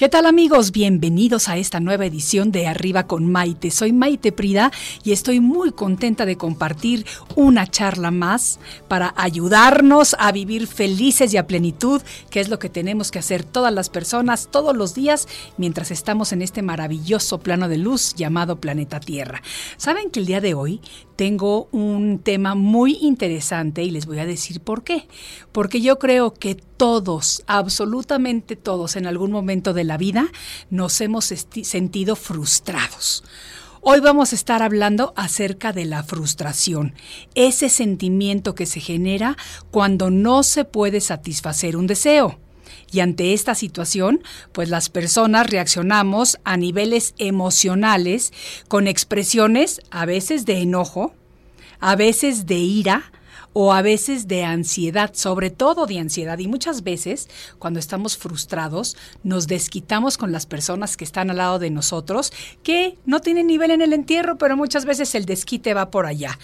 ¿Qué tal amigos? Bienvenidos a esta nueva edición de Arriba con Maite. Soy Maite Prida y estoy muy contenta de compartir una charla más para ayudarnos a vivir felices y a plenitud, que es lo que tenemos que hacer todas las personas todos los días mientras estamos en este maravilloso plano de luz llamado planeta Tierra. ¿Saben que el día de hoy tengo un tema muy interesante y les voy a decir por qué? Porque yo creo que todos, absolutamente todos, en algún momento de la vida nos hemos sentido frustrados. Hoy vamos a estar hablando acerca de la frustración, ese sentimiento que se genera cuando no se puede satisfacer un deseo. Y ante esta situación, pues las personas reaccionamos a niveles emocionales con expresiones a veces de enojo, a veces de ira, o a veces de ansiedad, sobre todo de ansiedad. Y muchas veces, cuando estamos frustrados, nos desquitamos con las personas que están al lado de nosotros, que no tienen nivel en el entierro, pero muchas veces el desquite va por allá.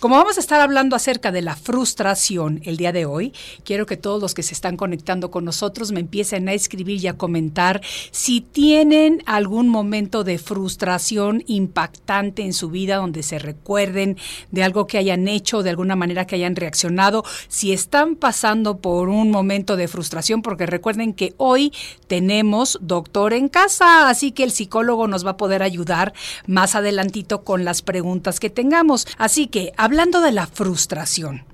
Como vamos a estar hablando acerca de la frustración el día de hoy, quiero que todos los que se están conectando con nosotros me empiecen a escribir y a comentar si tienen algún momento de frustración impactante en su vida donde se recuerden de algo que hayan hecho, de alguna manera que hayan reaccionado, si están pasando por un momento de frustración, porque recuerden que hoy tenemos doctor en casa, así que el psicólogo nos va a poder ayudar más adelantito con las preguntas que tengamos. Así que, hablando de la frustración,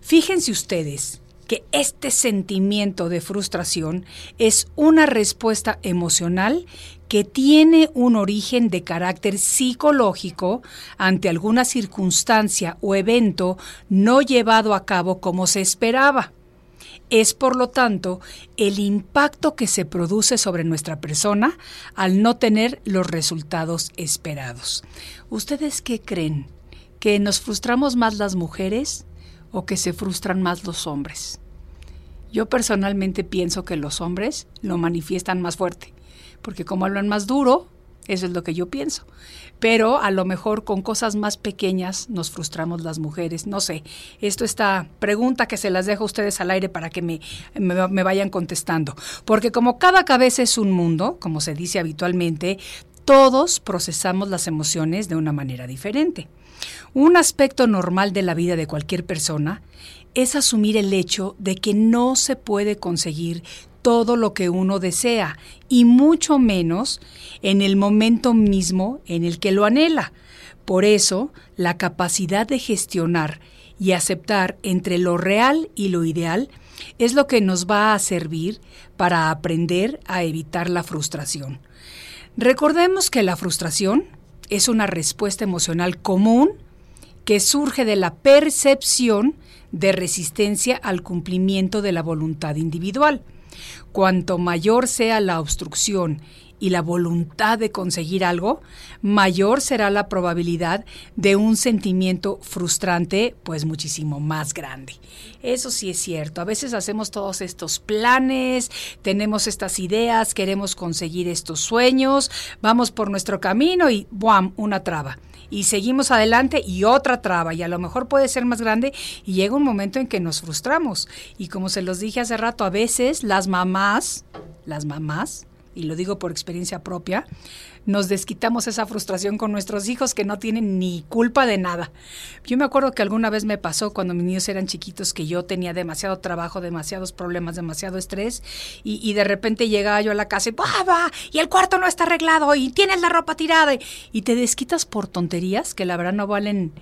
fíjense ustedes que este sentimiento de frustración es una respuesta emocional que tiene un origen de carácter psicológico ante alguna circunstancia o evento no llevado a cabo como se esperaba. Es, por lo tanto, el impacto que se produce sobre nuestra persona al no tener los resultados esperados. ¿Ustedes qué creen? ¿Que nos frustramos más las mujeres o que se frustran más los hombres? Yo personalmente pienso que los hombres lo manifiestan más fuerte porque como hablan más duro, eso es lo que yo pienso. Pero a lo mejor con cosas más pequeñas nos frustramos las mujeres. No sé, esto esta pregunta que se las dejo a ustedes al aire para que me, me, me vayan contestando. Porque como cada cabeza es un mundo, como se dice habitualmente, todos procesamos las emociones de una manera diferente. Un aspecto normal de la vida de cualquier persona es asumir el hecho de que no se puede conseguir todo lo que uno desea y mucho menos en el momento mismo en el que lo anhela. Por eso, la capacidad de gestionar y aceptar entre lo real y lo ideal es lo que nos va a servir para aprender a evitar la frustración. Recordemos que la frustración es una respuesta emocional común que surge de la percepción de resistencia al cumplimiento de la voluntad individual. Cuanto mayor sea la obstrucción y la voluntad de conseguir algo, mayor será la probabilidad de un sentimiento frustrante, pues muchísimo más grande. Eso sí es cierto. A veces hacemos todos estos planes, tenemos estas ideas, queremos conseguir estos sueños, vamos por nuestro camino y ¡buam! una traba y seguimos adelante y otra traba y a lo mejor puede ser más grande y llega un momento en que nos frustramos. Y como se los dije hace rato, a veces las mamás, las mamás y lo digo por experiencia propia, nos desquitamos esa frustración con nuestros hijos que no tienen ni culpa de nada. Yo me acuerdo que alguna vez me pasó cuando mis niños eran chiquitos que yo tenía demasiado trabajo, demasiados problemas, demasiado estrés y, de repente llegaba yo a la casa y ¡Baba! y el cuarto no está arreglado y tienes la ropa tirada y te desquitas por tonterías que la verdad no valen,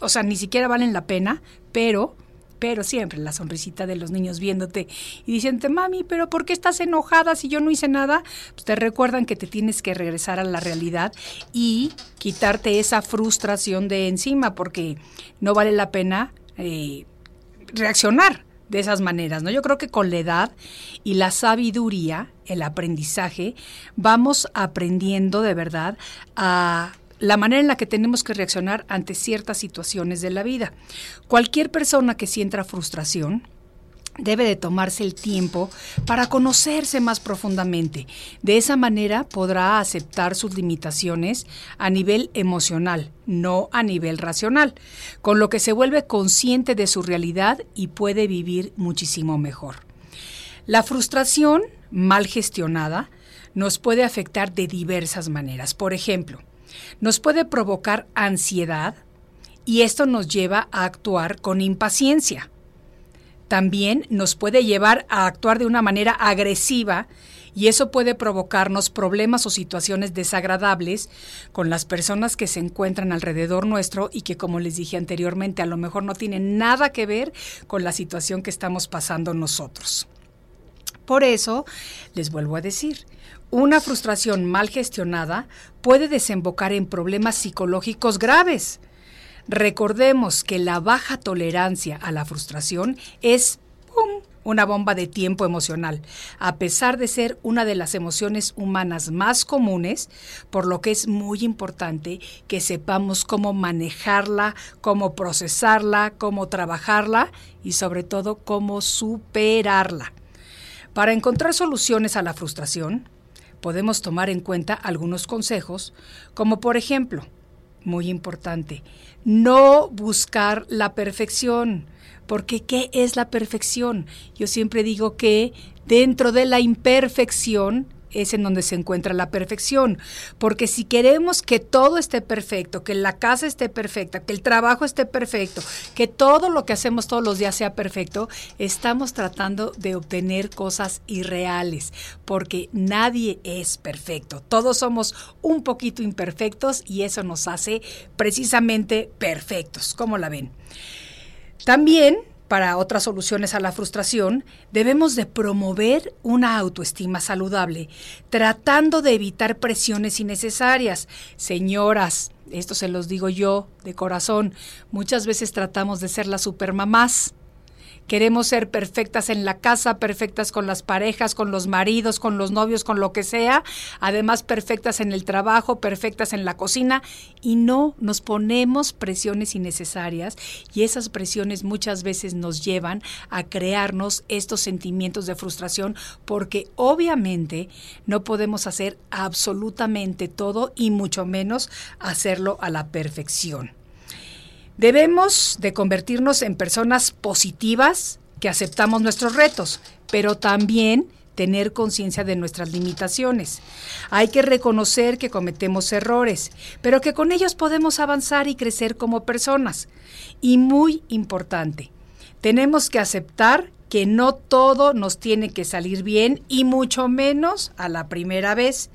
o sea, ni siquiera valen la pena, pero pero siempre la sonrisita de los niños viéndote y diciéndote, mami, pero ¿por qué estás enojada si yo no hice nada? Pues te recuerdan que te tienes que regresar a la realidad y quitarte esa frustración de encima, porque no vale la pena eh, reaccionar de esas maneras, ¿no? Yo creo que con la edad y la sabiduría, el aprendizaje, vamos aprendiendo de verdad a la manera en la que tenemos que reaccionar ante ciertas situaciones de la vida. Cualquier persona que sienta frustración, debe de tomarse el tiempo para conocerse más profundamente. De esa manera podrá aceptar sus limitaciones a nivel emocional, no a nivel racional, con lo que se vuelve consciente de su realidad y puede vivir muchísimo mejor. La frustración mal gestionada nos puede afectar de diversas maneras. Por ejemplo, nos puede provocar ansiedad y esto nos lleva a actuar con impaciencia. También nos puede llevar a actuar de una manera agresiva y eso puede provocarnos problemas o situaciones desagradables con las personas que se encuentran alrededor nuestro y que, como les dije anteriormente, a lo mejor no tienen nada que ver con la situación que estamos pasando nosotros. Por eso, les vuelvo a decir, una frustración mal gestionada puede desembocar en problemas psicológicos graves. Recordemos que la baja tolerancia a la frustración es una bomba de tiempo emocional, a pesar de ser una de las emociones humanas más comunes, por lo que es muy importante que sepamos cómo manejarla, cómo procesarla, cómo trabajarla y sobre todo cómo superarla. Para encontrar soluciones a la frustración, podemos tomar en cuenta algunos consejos, como por ejemplo, muy importante, no buscar la perfección, porque ¿qué es la perfección? Yo siempre digo que dentro de la imperfección es en donde se encuentra la perfección. Porque si queremos que todo esté perfecto, que la casa esté perfecta, que el trabajo esté perfecto, que todo lo que hacemos todos los días sea perfecto, estamos tratando de obtener cosas irreales, porque nadie es perfecto. Todos somos un poquito imperfectos y eso nos hace precisamente perfectos. ¿Cómo la ven? También para otras soluciones a la frustración, debemos de promover una autoestima saludable, tratando de evitar presiones innecesarias. Señoras, esto se los digo yo de corazón, muchas veces tratamos de ser las supermamás Queremos ser perfectas en la casa, perfectas con las parejas, con los maridos, con los novios, con lo que sea, además perfectas en el trabajo, perfectas en la cocina. Y no nos ponemos presiones innecesarias. Y esas presiones muchas veces nos llevan a crearnos estos sentimientos de frustración porque obviamente no podemos hacer absolutamente todo y mucho menos hacerlo a la perfección. Debemos de convertirnos en personas positivas que aceptamos nuestros retos, pero también tener conciencia de nuestras limitaciones. Hay que reconocer que cometemos errores, pero que con ellos podemos avanzar y crecer como personas. Y muy importante, tenemos que aceptar que no todo nos tiene que salir bien y mucho menos a la primera vez,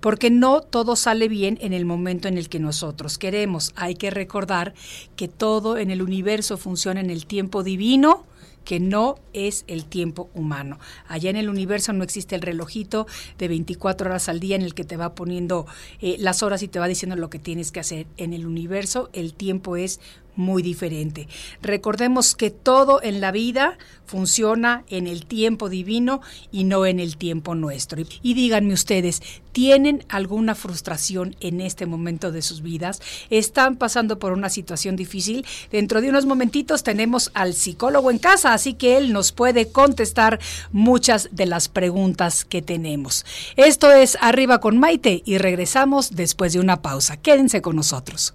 porque no todo sale bien en el momento en el que nosotros queremos. Hay que recordar que todo en el universo funciona en el tiempo divino que no es el tiempo humano. Allá en el universo no existe el relojito de 24 horas al día en el que te va poniendo eh, las horas y te va diciendo lo que tienes que hacer. En el universo el tiempo es muy diferente. Recordemos que todo en la vida funciona en el tiempo divino y no en el tiempo nuestro. Y díganme ustedes, ¿tienen alguna frustración en este momento de sus vidas? ¿Están pasando por una situación difícil? Dentro de unos momentitos tenemos al psicólogo en casa, así que él nos puede contestar muchas de las preguntas que tenemos. Esto es Arriba con Maite y regresamos después de una pausa. Quédense con nosotros.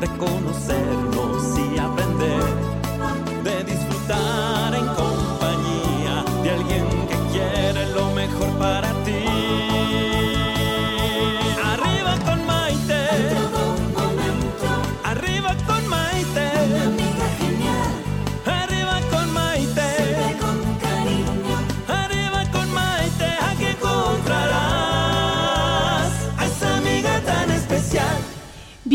de conocernos y aprender,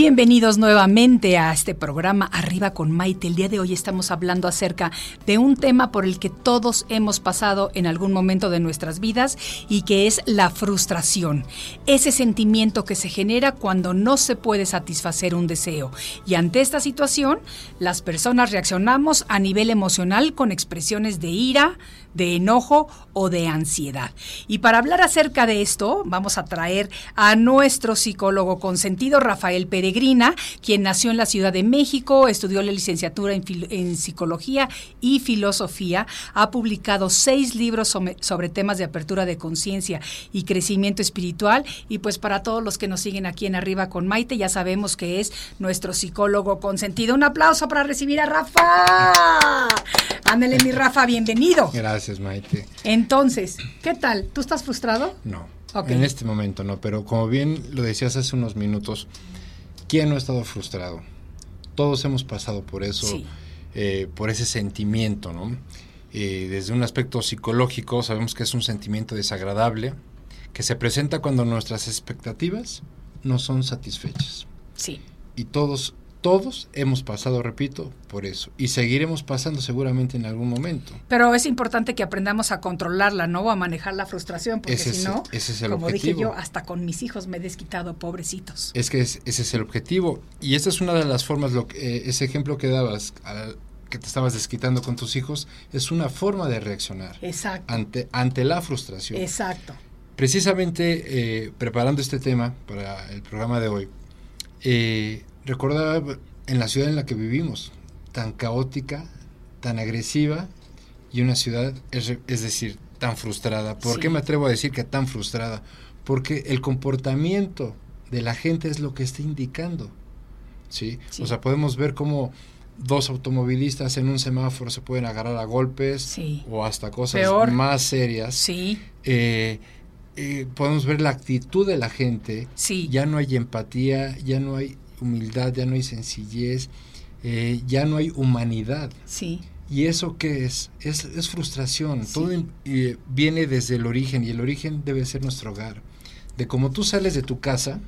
Bienvenidos nuevamente a este programa Arriba con Maite. El día de hoy estamos hablando acerca de un tema por el que todos hemos pasado en algún momento de nuestras vidas y que es la frustración. Ese sentimiento que se genera cuando no se puede satisfacer un deseo. Y ante esta situación, las personas reaccionamos a nivel emocional con expresiones de ira, de enojo o de ansiedad. Y para hablar acerca de esto, vamos a traer a nuestro psicólogo consentido, Rafael Peregrina, quien nació en la Ciudad de México, estudió la licenciatura en, psicología y filosofía, ha publicado seis libros sobre, sobre temas de apertura de conciencia y crecimiento espiritual. Y pues para todos los que nos siguen aquí en Arriba con Maite, ya sabemos que es nuestro psicólogo consentido. Un aplauso para recibir a Rafa. Ándale, mi Rafa, bienvenido. Gracias, Maite. Entonces, ¿qué tal? ¿Tú estás frustrado? No, Ok. en este momento no, pero como bien lo decías hace unos minutos, ¿quién no ha estado frustrado? Todos hemos pasado por eso, Sí. eh, por ese sentimiento, ¿no? Eh, desde un aspecto psicológico sabemos que es un sentimiento desagradable que se presenta cuando nuestras expectativas no son satisfechas. Sí. Y todos, todos hemos pasado, repito, por eso. Y seguiremos pasando seguramente en algún momento. Pero es importante que aprendamos a controlarla, ¿no? O a manejar la frustración, porque Ese si es- no, ese es el como objetivo. dije yo, hasta con mis hijos me he desquitado, pobrecitos. Es que es- ese es el objetivo. Y esa es una de las formas, lo que, eh, ese ejemplo que dabas, al- que te estabas desquitando con tus hijos, es una forma de reaccionar Exacto. ante, ante la frustración. Exacto. Precisamente eh, preparando este tema para el programa de hoy, eh, recordaba en la ciudad en la que vivimos, tan caótica, tan agresiva y una ciudad, es, es decir, tan frustrada. ¿Por Sí. qué me atrevo a decir que tan frustrada? Porque el comportamiento de la gente es lo que está indicando. ¿sí? Sí. O sea, podemos ver cómo dos automovilistas en un semáforo se pueden agarrar a golpes Sí. o hasta cosas Peor. más serias Sí, eh, eh, podemos ver la actitud de la gente. Sí. Ya no hay empatía, ya no hay humildad, ya no hay sencillez, eh, ya no hay humanidad. sí. ¿Y eso qué es? Es, es frustración. Sí. Todo eh, viene desde el origen y el origen debe ser nuestro hogar. De cómo tú sales de tu casa,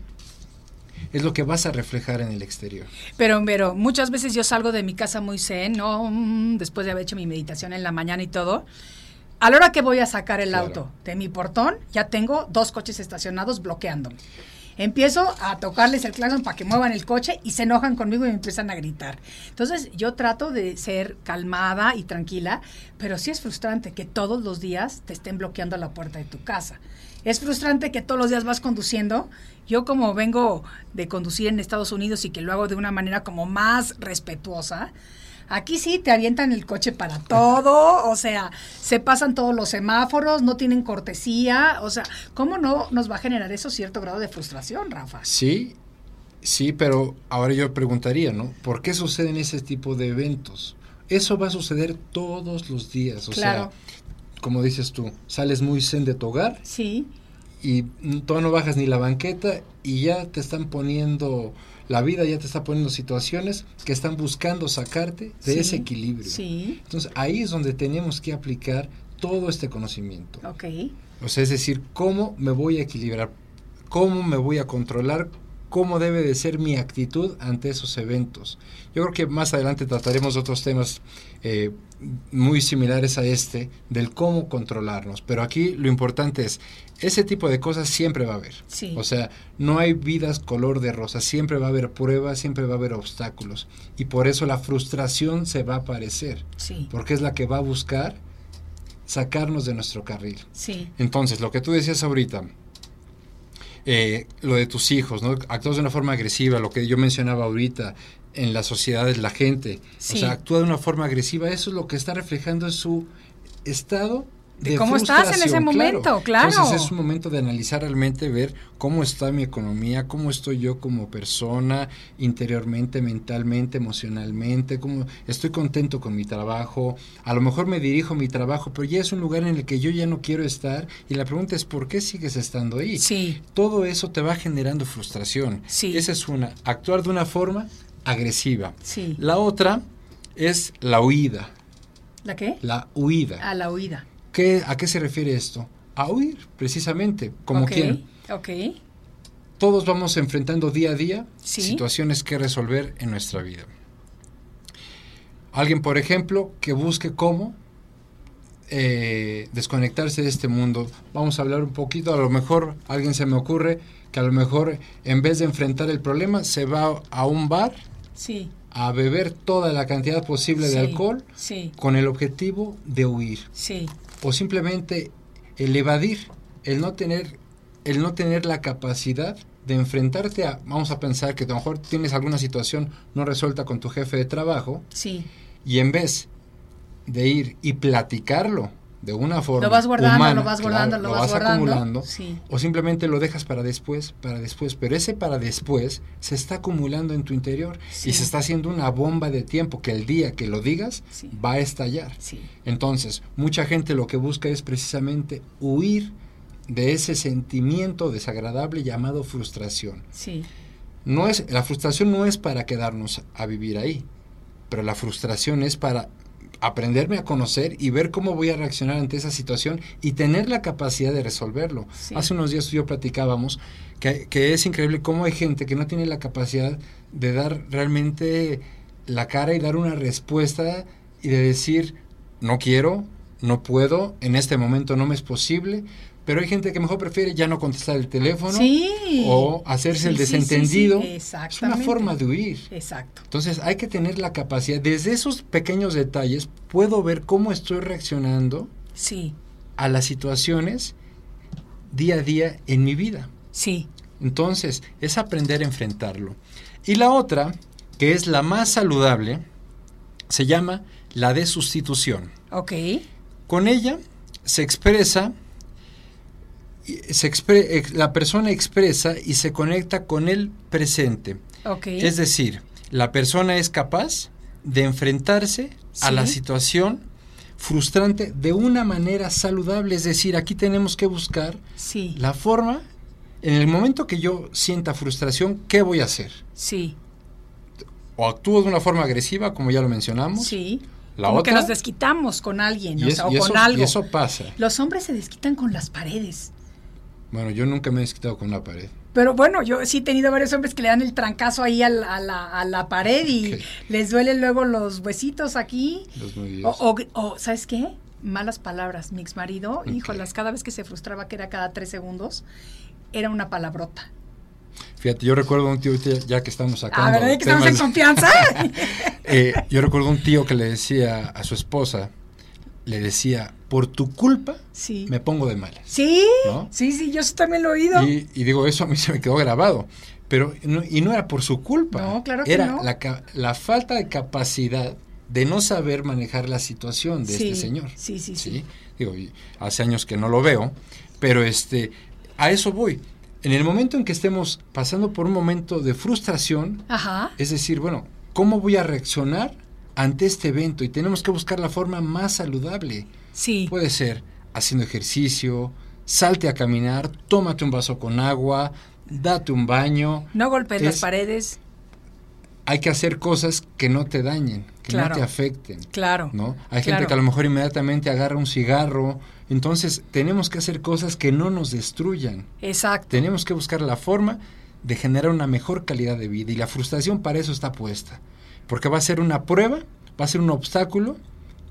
es lo que vas a reflejar en el exterior. Pero, pero muchas veces yo salgo de mi casa muy zen, ¿no? Mm, Después de haber hecho mi meditación en la mañana y todo. A la hora que voy a sacar el Claro. auto de mi portón, ya tengo dos coches estacionados bloqueándome. Empiezo a tocarles el claxon para que muevan el coche y se enojan conmigo y me empiezan a gritar. Entonces yo trato de ser calmada y tranquila, pero sí es frustrante que todos los días te estén bloqueando la puerta de tu casa. Es frustrante que todos los días vas conduciendo. Yo como vengo de conducir en Estados Unidos y que lo hago de una manera como más respetuosa, Aquí sí te avientan el coche para todo, o sea, se pasan todos los semáforos, no tienen cortesía, o sea, ¿cómo no nos va a generar eso cierto grado de frustración, Rafa? Sí, sí, pero ahora yo preguntaría, ¿no? ¿Por qué suceden ese tipo de eventos? Eso va a suceder todos los días, o Claro. sea, como dices tú, sales muy zen de tu hogar Sí, y tú no bajas ni la banqueta y ya te están poniendo, la vida ya te está poniendo situaciones que están buscando sacarte de Sí, ese equilibrio. sí. Entonces ahí es donde tenemos que aplicar todo este conocimiento. Ok. O sea, es decir, cómo me voy a equilibrar, cómo me voy a controlar, cómo debe de ser mi actitud ante esos eventos. Yo creo que más adelante trataremos otros temas eh, muy similares a este, del cómo controlarnos. Pero aquí lo importante es, ese tipo de cosas siempre va a haber. Sí. O sea, no hay vidas color de rosa, siempre va a haber pruebas, siempre va a haber obstáculos. Y por eso la frustración se va a aparecer, Sí. porque es la que va a buscar sacarnos de nuestro carril. Sí. Entonces, lo que tú decías ahorita, eh, lo de tus hijos, ¿no? Actúas de una forma agresiva, lo que yo mencionaba ahorita, en las sociedades, la gente, Sí. o sea, actúa de una forma agresiva, eso es lo que está reflejando en su estado De de cómo estás en ese momento, claro. Entonces es un momento de analizar realmente, ver cómo está mi economía, cómo estoy yo como persona, interiormente, mentalmente, emocionalmente, cómo estoy contento con mi trabajo. A lo mejor me dirijo a mi trabajo, pero ya es un lugar en el que yo ya no quiero estar y la pregunta es ¿por qué sigues estando ahí? Sí. Todo eso te va generando frustración. Sí. Esa es una, actuar de una forma agresiva. Sí. La otra es la huida, ¿La qué? la huida. A la huida. ¿Qué, ¿A qué se refiere esto? A huir, precisamente, como Ok, quien. Ok. Todos vamos enfrentando día a día Sí. situaciones que resolver en nuestra vida. Alguien, por ejemplo, que busque cómo eh, desconectarse de este mundo. Vamos a hablar un poquito, a lo mejor alguien se me ocurre que a lo mejor en vez de enfrentar el problema se va a un bar Sí. a beber toda la cantidad posible Sí, de alcohol Sí. con el objetivo de huir. O simplemente el evadir, el no tener, el no tener la capacidad de enfrentarte a, vamos a pensar que a lo mejor tienes alguna situación no resuelta con tu jefe de trabajo Sí. y en vez de ir y platicarlo de una forma Lo vas guardando, humana, lo vas guardando, claro, lo vas guardando. acumulando Sí. o simplemente lo dejas para después, para después, pero ese para después se está acumulando en tu interior Sí. y se está haciendo una bomba de tiempo que el día que lo digas Sí. va a estallar. Sí. Entonces, mucha gente lo que busca es precisamente huir de ese sentimiento desagradable llamado frustración. Sí. No es, la frustración no es para quedarnos a vivir ahí, pero la frustración es para aprenderme a conocer y ver cómo voy a reaccionar ante esa situación y tener la capacidad de resolverlo. Sí. Hace unos días tú y yo platicábamos que, que es increíble cómo hay gente que no tiene la capacidad de dar realmente la cara y dar una respuesta y de decir, no quiero, no puedo, en este momento no me es posible, pero hay gente que mejor prefiere ya no contestar el teléfono Sí. o hacerse Sí, el desentendido. sí, es una forma de huir. Exacto. Entonces hay que tener la capacidad, desde esos pequeños detalles, puedo ver cómo estoy reaccionando Sí. a las situaciones día a día en mi vida. Sí. Entonces es aprender a enfrentarlo. Y la otra, que es la más saludable, se llama la de sustitución. Ok. Con ella se expresa, se expre- la persona expresa y se conecta con el presente. Es decir, la persona es capaz de enfrentarse a la situación frustrante de una manera saludable. Es decir, aquí tenemos que buscar Sí. la forma, en el momento que yo sienta frustración, ¿qué voy a hacer? Sí. O actúo de una forma agresiva, como ya lo mencionamos. Sí. La Como que nos desquitamos con alguien, o, es- sea, o y con eso, algo. y eso pasa. Los hombres se desquitan con las paredes. Bueno, yo nunca me he desquitado con una pared. Pero bueno, yo sí he tenido varios hombres que le dan el trancazo ahí a la, a la, a la pared y les duelen luego los huesitos aquí. Los O, o, o, ¿sabes qué? Malas palabras. Mi ex marido, híjolas, cada vez que se frustraba, que era cada tres segundos, era una palabrota. Fíjate, yo recuerdo un tío, ya que estamos A sacando ver, que estamos en confianza. Eh, yo recuerdo un tío que le decía a su esposa, le decía, por tu culpa sí. me pongo de malas. Sí, ¿No? sí, sí, yo eso también lo he oído. Y, y digo, eso a mí se me quedó grabado. Pero, no- y no era por su culpa. No, claro que Era no. la, la falta de capacidad de no saber manejar la situación de Sí, este señor. sí, sí, sí. Digo, y hace años que no lo veo, pero este, a eso voy. En el momento en que estemos pasando por un momento de frustración, Ajá. es decir, bueno, ¿cómo voy a reaccionar ante este evento? Y tenemos que buscar la forma más saludable. Sí. Puede ser haciendo ejercicio, salte a caminar, tómate un vaso con agua, date un baño. No golpees las Es- paredes. Hay que hacer cosas que no te dañen, que Claro. no te afecten. Claro. ¿no? Hay claro. gente que a lo mejor inmediatamente agarra un cigarro. Entonces, tenemos que hacer cosas que no nos destruyan. Exacto. Tenemos que buscar la forma de generar una mejor calidad de vida y la frustración para eso está puesta. Porque va a ser una prueba, va a ser un obstáculo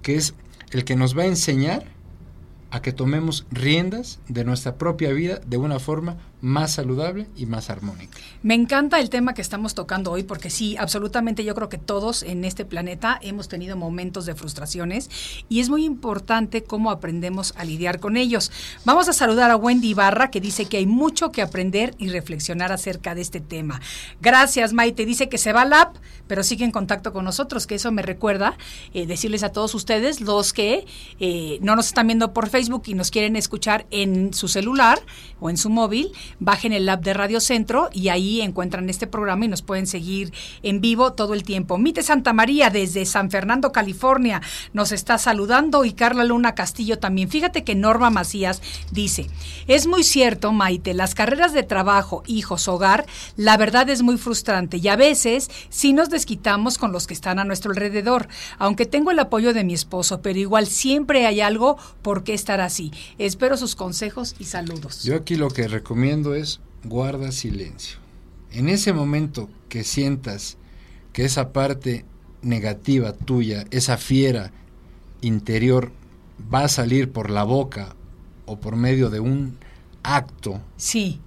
que es el que nos va a enseñar a que tomemos riendas de nuestra propia vida de una forma más saludable y más armónica. Me encanta el tema que estamos tocando hoy porque sí, absolutamente yo creo que todos en este planeta hemos tenido momentos de frustraciones y es muy importante cómo aprendemos a lidiar con ellos. Vamos a saludar a Wendy Barra que dice que hay mucho que aprender y reflexionar acerca de este tema. Gracias Maite, dice que se va al app, pero sigue en contacto con nosotros, que eso me recuerda eh, decirles a todos ustedes, los que eh, no nos están viendo por Facebook y nos quieren escuchar en su celular o en su móvil, bajen el app de Radio Centro y ahí encuentran este programa y nos pueden seguir en vivo todo el tiempo. Mite Santa María desde San Fernando, California, nos está saludando y Carla Luna Castillo también. Fíjate que Norma Macías dice, es muy cierto, Maite, las carreras de trabajo, hijos, hogar, la verdad es muy frustrante y a veces sí nos desquitamos con los que están a nuestro alrededor. Aunque tengo el apoyo de mi esposo, pero igual siempre hay algo por qué estar así. Espero sus consejos y saludos. Yo aquí lo que recomiendo es guarda silencio. En ese momento que sientas que esa parte negativa tuya, esa fiera interior va a salir por la boca o por medio de un acto, Sí,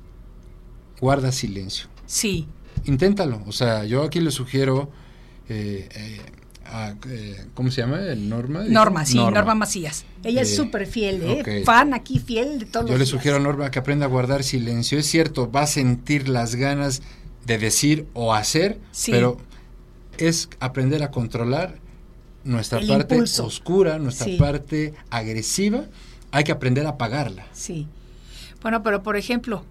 guarda silencio. sí. Inténtalo. O sea, yo aquí le sugiero, eh, eh, a, eh, ¿cómo se llama? ¿El Norma? Norma, sí, Norma, Macías. Ella es Eh, súper fiel, ¿eh? Fan aquí, fiel de todos Yo los le días. sugiero a Norma que aprenda a guardar silencio. Es cierto, va a sentir las ganas de decir o hacer, Sí. pero es aprender a controlar nuestra El parte impulso. oscura, nuestra Sí. parte agresiva. Hay que aprender a apagarla. Sí. Bueno, pero por ejemplo,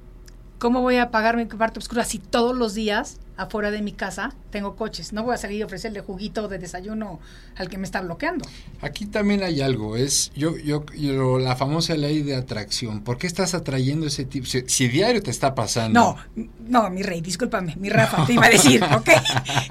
¿cómo voy a apagar mi parte oscura si todos los días afuera de mi casa tengo coches? No voy a salir a ofrecerle juguito de desayuno al que me está bloqueando. Aquí también hay algo, es yo, yo, yo- la famosa ley de atracción. ¿Por qué estás atrayendo ese tipo? Si, si diario te está pasando. No, no, mi rey, discúlpame, mi Rafa, te iba a decir, ¿ok?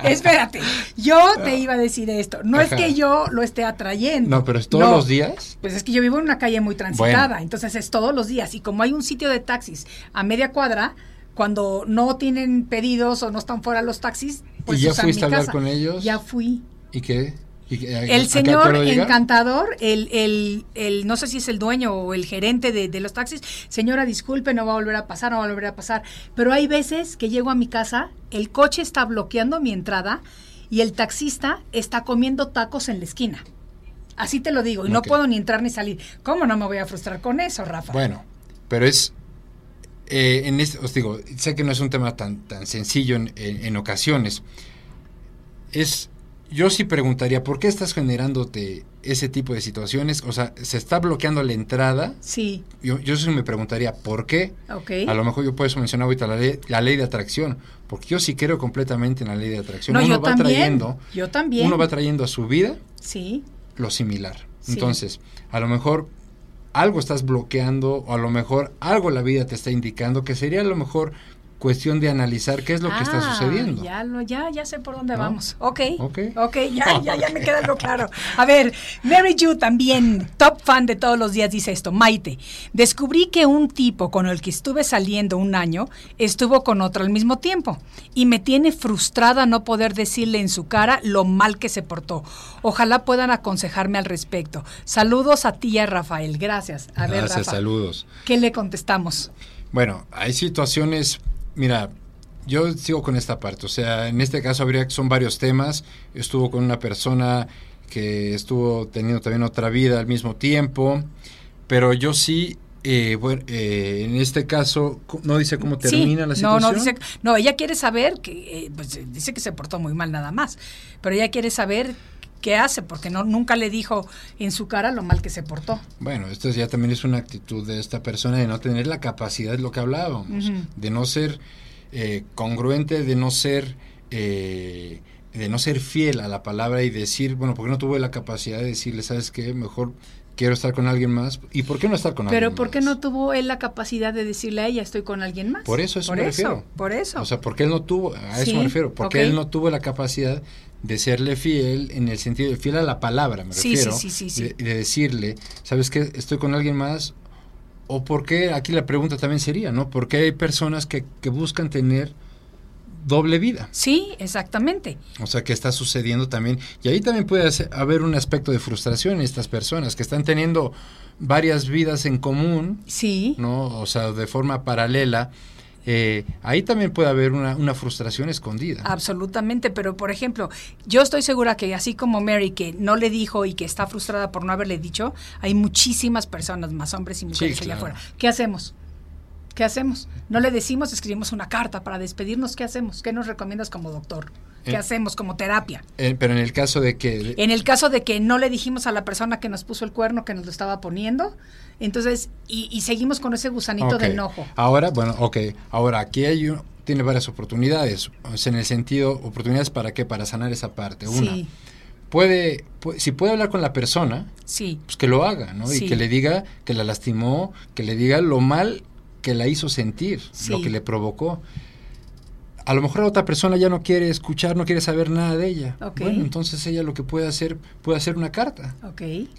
Espérate, yo te iba a decir esto. No es que yo lo esté atrayendo. No, pero es todos No. los días. Pues es que yo vivo en una calle muy transitada, Bueno. entonces es todos los días. Y como hay un sitio de taxis a media cuadra, cuando no tienen pedidos o no están fuera los taxis, pues ¿Y ya usan fuiste mi a hablar casa. con ellos? Ya fui. ¿Y qué? ¿Y qué- a- a El señor encantador, el, el, el, no sé si es el dueño o el gerente de, de los taxis, señora, disculpe, no va a volver a pasar, no va a volver a pasar. Pero hay veces que llego a mi casa, el coche está bloqueando mi entrada y el taxista está comiendo tacos en la esquina. Así te lo digo, y no puedo ni entrar ni salir. ¿Cómo no me voy a frustrar con eso, Rafa? Bueno, pero es eh, en este, os digo, sé que no es un tema tan tan sencillo en, en- en ocasiones. Es yo sí preguntaría, ¿por qué estás generándote ese tipo de situaciones? O sea, se está bloqueando la entrada. Sí, Yo, yo sí me preguntaría, ¿por qué? A lo mejor yo por eso mencionaba ahorita la ley, la ley de atracción, porque yo sí creo completamente en la ley de atracción. No, uno yo va también, trayendo, yo también. uno va trayendo a su vida Sí, lo similar. Sí. Entonces, a lo mejor algo estás bloqueando o a lo mejor algo la vida te está indicando que sería a lo mejor cuestión de analizar qué es lo que está Ah, sucediendo. Ya, lo, ya, ya sé por dónde ¿No? vamos. Ok. Ok. Ok, ya, ya, ya me queda algo claro. A ver, Mary Ju también, top fan de todos los días, dice esto. Maite, descubrí que un tipo con el que estuve saliendo un año estuvo con otro al mismo tiempo y me tiene frustrada no poder decirle en su cara lo mal que se portó. Ojalá puedan aconsejarme al respecto. Saludos a ti y a Rafael. Gracias. A ver, Gracias, Rafa, saludos. ¿qué le contestamos? Bueno, hay situaciones, mira, yo sigo con esta parte, o sea, en este caso habría son varios temas, estuvo con una persona que estuvo teniendo también otra vida al mismo tiempo, pero yo sí, eh, bueno, eh, en este caso, no dice cómo termina Sí, la situación. No, no, dice, no, ella quiere saber que, eh, pues, dice que se portó muy mal nada más, pero ella quiere saber qué hace, porque no, nunca le dijo en su cara lo mal que se portó. Bueno, esto ya también es una actitud de esta persona de no tener la capacidad, es lo que hablábamos, Ujú. de no ser eh, congruente, de no ser eh, de no ser fiel a la palabra y decir, bueno, porque no tuve la capacidad de decirle, sabes qué, mejor quiero estar con alguien más. ¿Y por qué no estar con Pero alguien ¿por qué más? no tuvo él la capacidad de decirle a ella, estoy con alguien más? Por eso, eso por me eso, refiero. Por eso. O sea, porque él no tuvo, a eso Sí, me refiero, porque ok. él no tuvo la capacidad de serle fiel en el sentido de fiel a la palabra, me Sí, refiero. sí, sí. De, de decirle, ¿sabes qué? Estoy con alguien más. O por qué, aquí la pregunta también sería, ¿no? ¿Por qué hay personas que, que buscan tener doble vida? Sí, exactamente. O sea, que está sucediendo también. Y ahí también puede haber un aspecto de frustración en estas personas que están teniendo varias vidas en común, Sí. ¿no? O sea, de forma paralela. Eh, ahí también puede haber una, una frustración escondida. Absolutamente, pero por ejemplo, yo estoy segura que así como Mary que no le dijo y que está frustrada por no haberle dicho, hay muchísimas personas, más hombres y mujeres Sí, allá afuera. ¿Qué hacemos? ¿Qué hacemos? No le decimos, escribimos una carta para despedirnos. ¿Qué hacemos? ¿Qué nos recomiendas como doctor? ¿Qué Eh. hacemos como terapia? Eh, pero en el caso de que... En el caso de que no le dijimos a la persona que nos puso el cuerno que nos lo estaba poniendo, entonces, y, y seguimos con ese gusanito de enojo. Ahora, bueno, ok. Ahora, aquí hay un- tiene varias oportunidades. O sea, en el sentido, oportunidades para qué? Para sanar esa parte. Una, Sí, puede, pu- si puede hablar con la persona, sí, pues que lo haga, ¿no? Sí. Y que le diga que la lastimó, que le diga lo mal que la hizo sentir, lo que le provocó. A lo mejor la otra persona ya no quiere escuchar, no quiere saber nada de ella. Bueno, entonces ella lo que puede hacer, puede hacer una carta.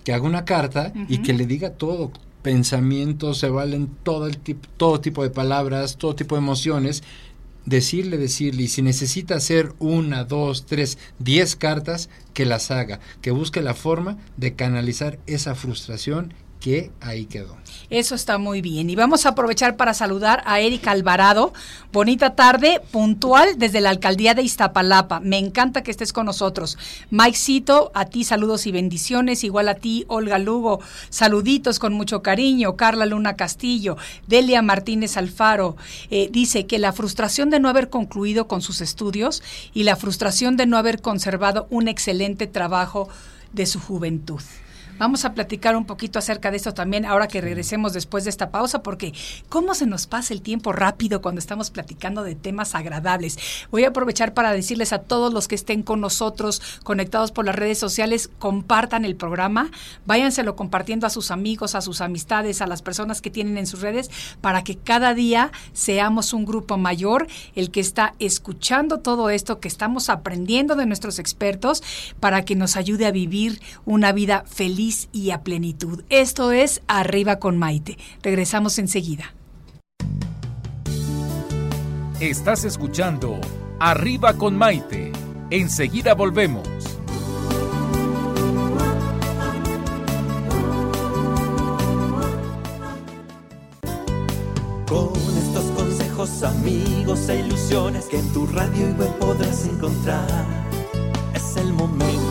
Que haga una carta y que le diga todo. Pensamientos, se valen todo, el tip- todo tipo de palabras, todo tipo de emociones. Decirle, decirle, y si necesita hacer una, dos, tres, diez cartas, que las haga, que busque la forma de canalizar esa frustración que ahí quedó. Eso está muy bien. Y vamos a aprovechar para saludar a Erika Alvarado. Bonita tarde, puntual desde la alcaldía de Iztapalapa. Me encanta que estés con nosotros. Mike Cito, a ti saludos y bendiciones. Igual a ti, Olga Lugo. Saluditos con mucho cariño. Carla Luna Castillo. Delia Martínez Alfaro. eh, dice que la frustración de no haber concluido con sus estudios y la frustración de no haber conservado un excelente trabajo de su juventud. Vamos a platicar un poquito acerca de esto también ahora que regresemos después de esta pausa, porque cómo se nos pasa el tiempo rápido cuando estamos platicando de temas agradables. Voy a aprovechar para decirles a todos los que estén con nosotros conectados por las redes sociales, compartan el programa, váyanselo compartiendo a sus amigos, a sus amistades, a las personas que tienen en sus redes, para que cada día seamos un grupo mayor, el que está escuchando todo esto, que estamos aprendiendo de nuestros expertos, para que nos ayude a vivir una vida feliz y a plenitud. Esto es Arriba con Maite. Regresamos enseguida. Estás escuchando Arriba con Maite. Enseguida volvemos. Con estos consejos, amigos e ilusiones que en tu radio y web podrás encontrar. Es el momento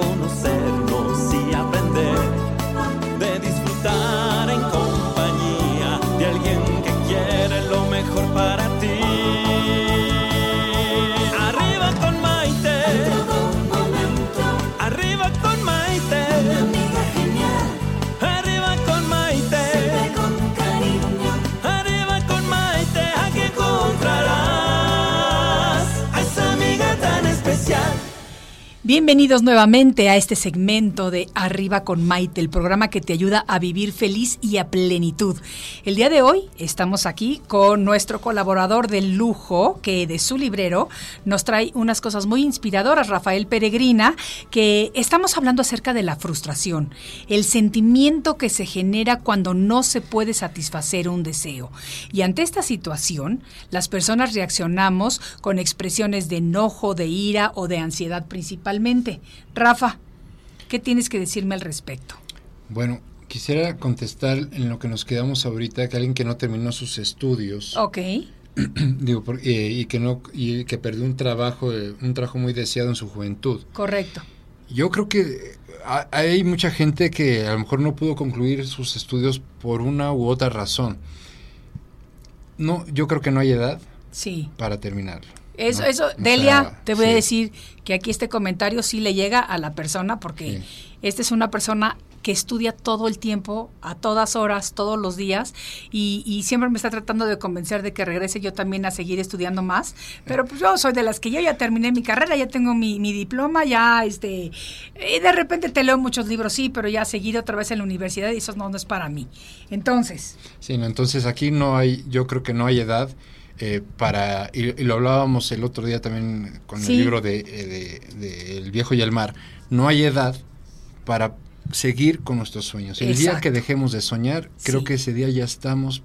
de conocernos Bienvenidos nuevamente a este segmento de Arriba con Maite, el programa que te ayuda a vivir feliz y a plenitud. El día de hoy estamos aquí con nuestro colaborador de lujo, que de su librero nos trae unas cosas muy inspiradoras, Rafael Peregrina, que estamos hablando acerca de la frustración, el sentimiento que se genera cuando no se puede satisfacer un deseo. Y ante esta situación, las personas reaccionamos con expresiones de enojo, de ira o de ansiedad principalmente. Rafa, ¿qué tienes que decirme al respecto? Bueno, quisiera contestar en lo que nos quedamos ahorita, que alguien que no terminó sus estudios, Ok, digo, eh, y que no y que perdió un trabajo, eh, un trabajo muy deseado en su juventud. correcto. Yo creo que ha- hay mucha gente que a lo mejor no pudo concluir sus estudios por una u otra razón. No, yo creo que no hay edad Sí. para terminarlo. Eso, ¿no? eso, O Delia, sea, te voy a decir que aquí este comentario sí le llega a la persona porque Sí. esta es una persona que estudia todo el tiempo, a todas horas, todos los días, y, y siempre me está tratando de convencer de que regrese yo también a seguir estudiando más. Pero pues yo soy de las que yo ya terminé mi carrera, ya tengo mi, mi diploma, ya este, y de repente te leo muchos libros, sí, pero ya seguir otra vez en la universidad y eso no, no es para mí. Entonces, Sí, no, entonces aquí no hay, yo creo que no hay edad eh, para, y, y lo hablábamos el otro día también con Sí. el libro de, eh, de- de El viejo y el mar, no hay edad para seguir con nuestros sueños. El día que dejemos de soñar, creo Sí. que ese día ya estamos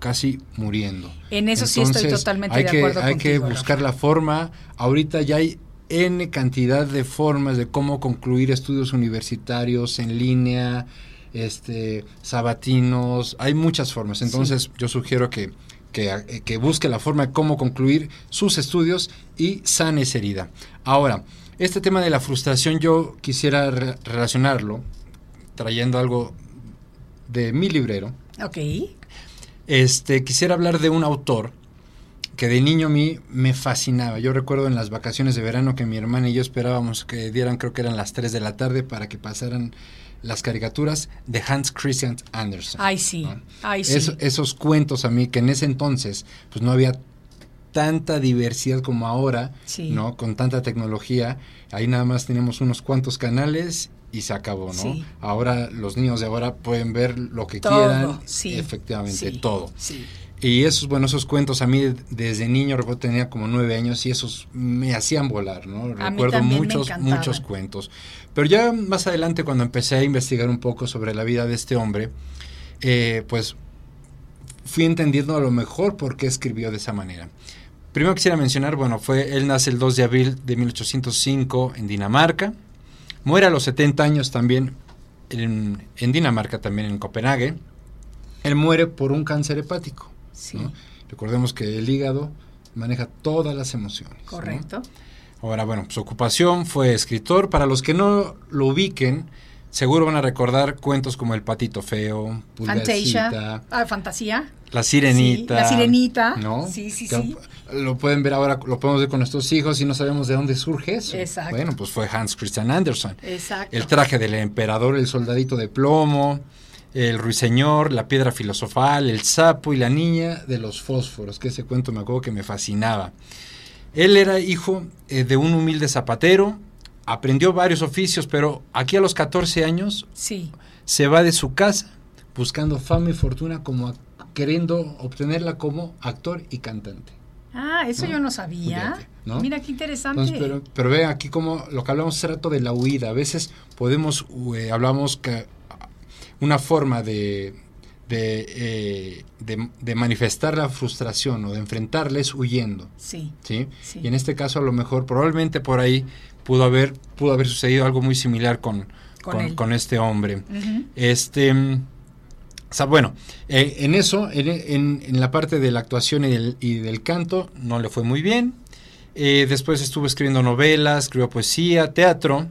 casi muriendo. En eso sí estoy totalmente hay de que, acuerdo Hay que buscar Rafa. la forma, ahorita ya hay N cantidad de formas de cómo concluir estudios universitarios en línea, este, sabatinos, hay muchas formas. Entonces yo sugiero que, que, que busque la forma de cómo concluir sus estudios y sane esa herida. Ahora, este tema de la frustración yo quisiera re- relacionarlo trayendo algo de mi librero. ok. Este, quisiera hablar de un autor que de niño a mí me fascinaba. Yo recuerdo en las vacaciones de verano que mi hermana y yo esperábamos que dieran, creo que eran las 3 de la tarde, para que pasaran las caricaturas de Hans Christian Andersen. Ay, sí, ¿no? ay, sí. Eso- esos cuentos a mí, que en ese entonces, pues no había tanta diversidad como ahora, Sí. ¿no? Con tanta tecnología, ahí nada más tenemos unos cuantos canales y se acabó, ¿no? Sí. Ahora los niños de ahora pueden ver lo que Todo, quieran, sí. efectivamente, Sí, todo. Y esos, bueno, esos cuentos a mí desde niño, recuerdo tenía como nueve años y esos me hacían volar, ¿no? recuerdo muchos, muchos cuentos. Pero ya más adelante cuando empecé a investigar un poco sobre la vida de este hombre, eh, pues fui entendiendo a lo mejor por qué escribió de esa manera. Primero quisiera mencionar, bueno, fue, él nace el 2 de abril de 1805 en Dinamarca, muere a los 70 años también en, en Dinamarca, también en Copenhague. Él muere por un cáncer hepático. Sí. ¿no? Recordemos que el hígado maneja todas las emociones. ¿no? Correcto. Ahora, bueno, su ocupación fue escritor. Para los que no lo ubiquen, seguro van a recordar cuentos como El Patito Feo, Fantasia. Ah, fantasía. La Sirenita. Sí, La Sirenita. ¿no? Sí, sí, Que sí. Lo pueden ver ahora, lo podemos ver con nuestros hijos y no sabemos de dónde surge eso. Exacto. Bueno, pues fue Hans Christian Andersen. Exacto. El traje del emperador, el soldadito de plomo, el ruiseñor, la piedra filosofal, el sapo y la niña de los fósforos, que ese cuento me acuerdo que me fascinaba. Él era hijo eh, de un humilde zapatero, aprendió varios oficios, pero aquí a los 14 años Sí. se va de su casa buscando fama y fortuna como queriendo obtenerla como actor y cantante. Ah, eso ¿No? yo no sabía. Fíjate, ¿no? Mira qué interesante. Entonces, pero, pero ve aquí como lo que hablamos hace rato de la huida. A veces podemos, eh, hablamos que una forma de, de, eh, de- de manifestar la frustración o de enfrentarla es huyendo. Sí. ¿sí? Sí. Y en este caso a lo mejor probablemente por ahí pudo haber, pudo haber sucedido algo muy similar con, Con con, él. con este hombre. Este, mm, o sea, bueno, eh, en eso, en, en- en la parte de la actuación y del, y del canto, no le fue muy bien. Eh, después estuvo escribiendo novelas, escribió poesía, teatro.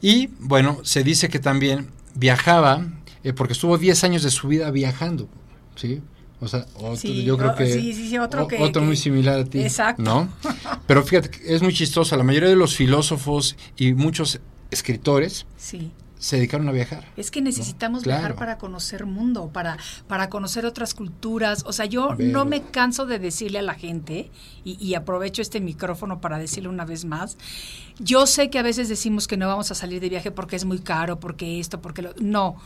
Y bueno, se dice que también viajaba, eh, porque estuvo 10 años de su vida viajando, ¿sí? O sea, otro, Sí, yo creo que... sí, sí, otro que- otro que- muy similar a ti. Exacto. ¿No? Pero fíjate, es muy chistoso. La mayoría de los filósofos y muchos escritores Sí. se dedicaron a viajar. Es que necesitamos Claro. viajar para conocer mundo, para, para conocer otras culturas. O sea, yo Ver. no me canso de decirle a la gente, y, y aprovecho este micrófono para decirle una vez más, yo sé que a veces decimos que no vamos a salir de viaje porque es muy caro, porque esto, porque lo... No.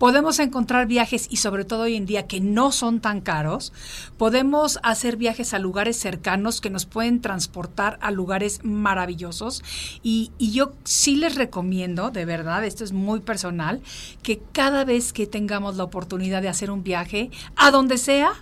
Podemos encontrar viajes y sobre todo hoy en día que no son tan caros. Podemos hacer viajes a lugares cercanos que nos pueden transportar a lugares maravillosos. Y, y yo sí les recomiendo, de verdad, esto es muy personal, que cada vez que tengamos la oportunidad de hacer un viaje, a donde sea,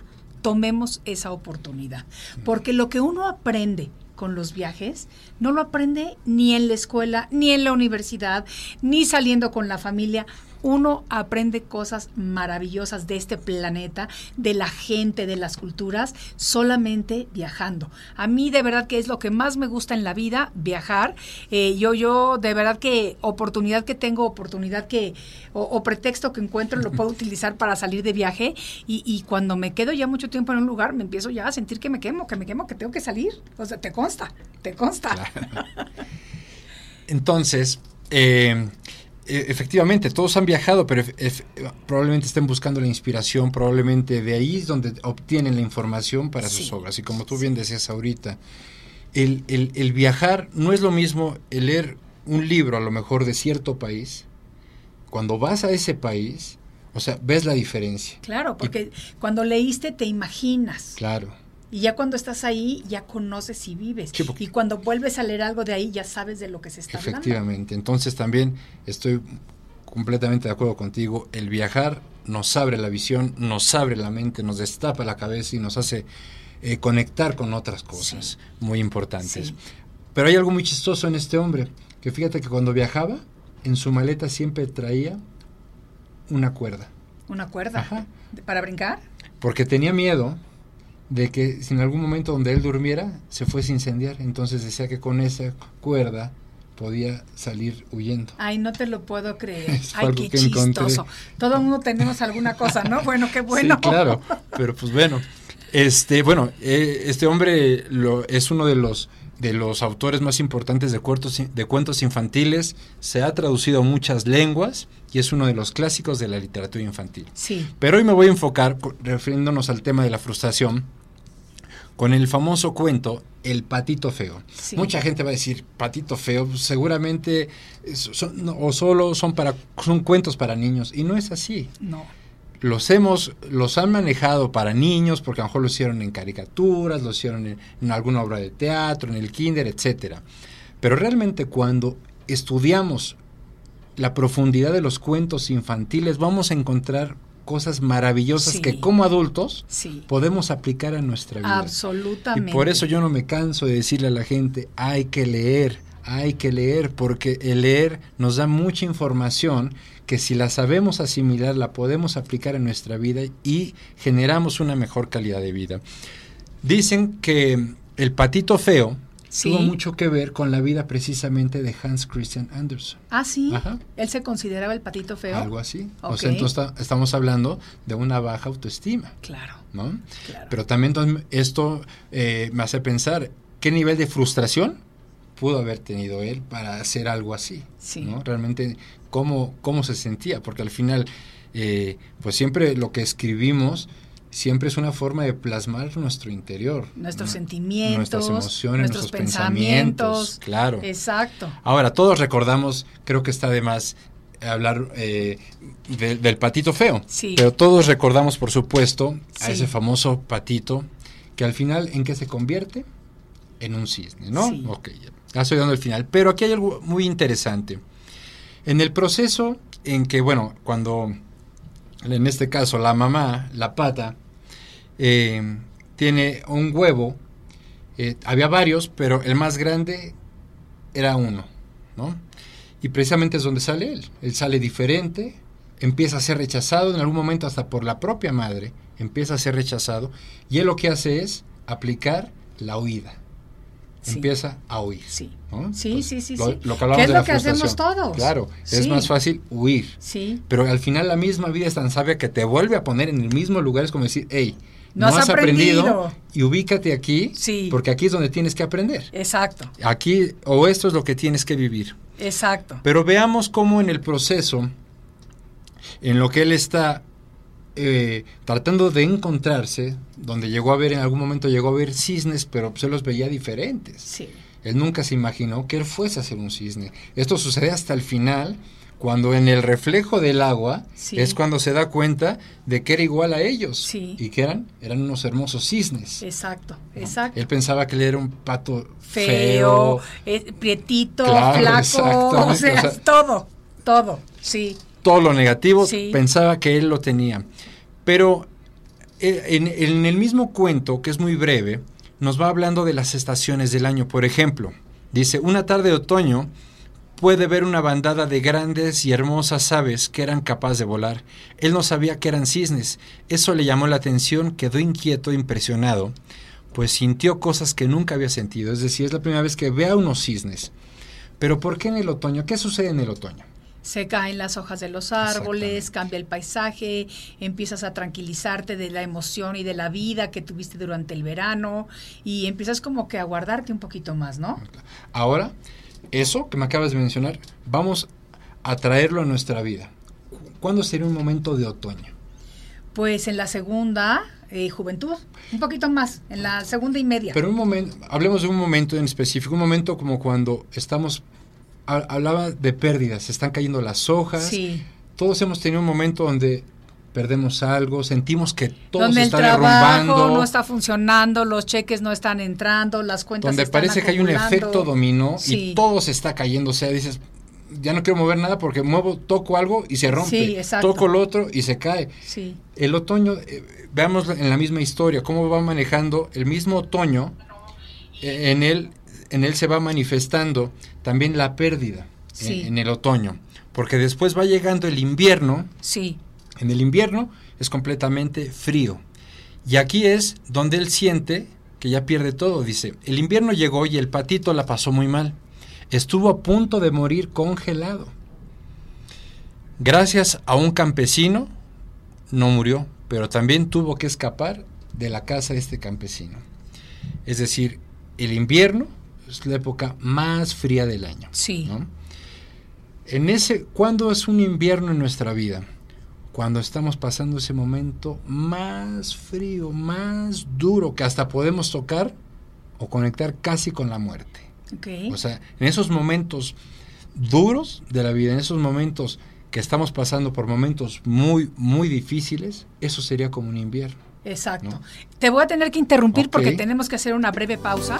tomemos esa oportunidad. Porque lo que uno aprende con los viajes, no lo aprende ni en la escuela, ni en la universidad, ni saliendo con la familia. Uno aprende cosas maravillosas de este planeta, de la gente, de las culturas, solamente viajando. A mí de verdad que es lo que más me gusta en la vida, viajar. Eh, yo, yo de verdad que oportunidad que tengo, oportunidad que, o, o pretexto que encuentro, lo puedo utilizar para salir de viaje. Y, y cuando me quedo ya mucho tiempo en un lugar, me empiezo ya a sentir que me quemo, que me quemo, que tengo que salir. O sea, te consta, te consta. Entonces, eh, efectivamente, todos han viajado, pero probablemente estén buscando la inspiración, probablemente de ahí es donde obtienen la información para sus obras. Y como tú bien decías ahorita, el, el- el viajar no es lo mismo el leer un libro a lo mejor de cierto país. Cuando vas a ese país, o sea, ves la diferencia. Claro, porque cuando leíste te imaginas. Claro. Y ya cuando estás ahí, ya conoces y vives. Sí, Y cuando vuelves a leer algo de ahí, ya sabes de lo que se está hablando. Efectivamente. Entonces también estoy completamente de acuerdo contigo. El viajar nos abre la visión, nos abre la mente, nos destapa la cabeza y nos hace eh, conectar con otras cosas muy importantes. Sí. Pero hay algo muy chistoso en este hombre, que fíjate que cuando viajaba, en su maleta siempre traía una cuerda, Una cuerda. Ajá. ¿De- ¿Para brincar? porque tenía miedo de que si en algún momento donde él durmiera se fuese a incendiar. Entonces decía que con esa cuerda podía salir huyendo. Ay, no te lo puedo creer. Es Ay, algo qué encontré. chistoso. Todo el mundo tenemos alguna cosa, ¿no? Bueno, qué bueno. Sí, claro, pero pues bueno. Este, bueno, eh, este hombre lo, es uno de los de los autores más importantes de cuentos, de cuentos infantiles, se ha traducido a muchas lenguas y es uno de los clásicos de la literatura infantil. Sí. Pero hoy me voy a enfocar, refiriéndonos al tema de la frustración, con el famoso cuento El patito feo. Sí. Mucha gente va a decir, patito feo, pues, seguramente es- son, no, o solo son para son cuentos para niños y no es así No. los hemos, los han manejado para niños, porque a lo mejor lo hicieron en caricaturas, lo hicieron en, en alguna obra de teatro, en el kinder, etcétera. Pero realmente cuando estudiamos la profundidad de los cuentos infantiles, vamos a encontrar cosas maravillosas Sí. que como adultos Sí. podemos aplicar a nuestra vida. Absolutamente. Y por eso yo no me canso de decirle a la gente, hay que leer, hay que leer, porque el leer nos da mucha información que si la sabemos asimilar, la podemos aplicar en nuestra vida y generamos una mejor calidad de vida. Dicen que el patito feo Sí. tuvo mucho que ver con la vida precisamente de Hans Christian Andersen. Ah, sí. Ajá. Él se consideraba el patito feo. Algo así. O Ok. sea, entonces estamos hablando de una baja autoestima. Claro. ¿no? Claro. Pero también entonces, esto eh, me hace pensar qué nivel de frustración pudo haber tenido él para hacer algo así, Sí. ¿no? Realmente cómo, cómo se sentía, porque al final, eh, pues siempre lo que escribimos siempre es una forma de plasmar nuestro interior, Nuestros ¿no? sentimientos, nuestras emociones, nuestros nuestros pensamientos, pensamientos. claro. Exacto. Ahora, todos recordamos, creo que está de más hablar eh, de- del patito feo, Sí. pero todos recordamos, por supuesto, a Sí. ese famoso patito que al final, ¿en qué se convierte? En un cisne, ¿no? Sí. Ok, ya, ya estoy dando el final. Pero aquí hay algo muy interesante. En el proceso en que, bueno, cuando, en este caso, la mamá, la pata, eh, tiene un huevo, eh, había varios, pero el más grande era uno, ¿no? Y precisamente es donde sale él. Él sale diferente, empieza a ser rechazado, en algún momento hasta por la propia madre, empieza a ser rechazado, y él lo que hace es aplicar la huida. Sí. Empieza a huir. Sí. ¿no? Sí, sí, sí, Lo, lo que hablamos ¿Qué es de lo la que hacemos todos? Claro, es más fácil huir. Sí. Pero al final la misma vida es tan sabia que te vuelve a poner en el mismo lugar. Es como decir, hey, No has aprendido. y ubícate aquí, Sí. porque aquí es donde tienes que aprender. Exacto. Aquí, o esto es lo que tienes que vivir. Exacto. Pero veamos cómo en el proceso, en lo que él está eh, tratando de encontrarse, donde llegó a ver, en algún momento llegó a ver cisnes, pero se los veía diferentes. Sí. Él nunca se imaginó que él fuese a ser un cisne. Esto sucede hasta el final, cuando en el reflejo del agua Sí. es cuando se da cuenta de que era igual a ellos. Sí. Y que eran, eran unos hermosos cisnes. Exacto. ¿no? Exacto. Él pensaba que él era un pato Feo, feo, eh, prietito, Claro, flaco, o sea, o sea- todo, todo. Sí. todo lo negativo, Sí. pensaba que él lo tenía. Pero eh, en, el mismo cuento, que es muy breve, nos va hablando de las estaciones del año. Por ejemplo, dice, una tarde de otoño puede ver una bandada de grandes y hermosas aves que eran capaces de volar. Él no sabía que eran cisnes. Eso le llamó la atención, quedó inquieto, impresionado, pues sintió cosas que nunca había sentido. Es decir, es la primera vez que ve a unos cisnes. Pero ¿por qué en el otoño? ¿Qué sucede en el otoño? Se caen las hojas de los árboles, cambia el paisaje, empiezas a tranquilizarte de la emoción y de la vida que tuviste durante el verano y empiezas como que a guardarte un poquito más, ¿no? Ahora, eso que me acabas de mencionar, vamos a traerlo a nuestra vida. ¿Cuándo sería un momento de otoño? Pues en la segunda eh, juventud, un poquito más, en la segunda y media. Pero un momento, hablemos de un momento en específico, un momento como cuando estamos, hablaba de pérdidas, se están cayendo las hojas, sí. todos hemos tenido un momento donde perdemos algo, sentimos que todo donde se el está trabajo derrumbando, no está funcionando, los cheques no están entrando, las cuentas donde están parece que hay un acumulando. efecto dominó Sí. y todo se está cayendo, o sea, dices, ya no quiero mover nada porque muevo, toco algo y se rompe, Sí, exacto. toco lo otro y se cae. Sí, El otoño, eh, veamos en la misma historia, cómo va manejando el mismo otoño, eh, en él, en él se va manifestando también la pérdida en- en, el otoño, porque después va llegando el invierno, sí, en el invierno es completamente frío, y aquí es donde él siente que ya pierde todo, dice, el invierno llegó y el patito la pasó muy mal, estuvo a punto de morir congelado. Gracias a un campesino, no murió, pero también tuvo que escapar de la casa de este campesino. Es decir, el invierno es la época más fría del año. sí. ¿no? En ese, ¿cuándo es un invierno en nuestra vida? Cuando estamos pasando ese momento más frío, más duro, que hasta podemos tocar o conectar casi con la muerte. ok. O sea, en esos momentos duros de la vida, en esos momentos que estamos pasando por momentos muy, muy difíciles, eso sería como un invierno. Exacto. ¿no? Te voy a tener que interrumpir porque tenemos que hacer una breve pausa.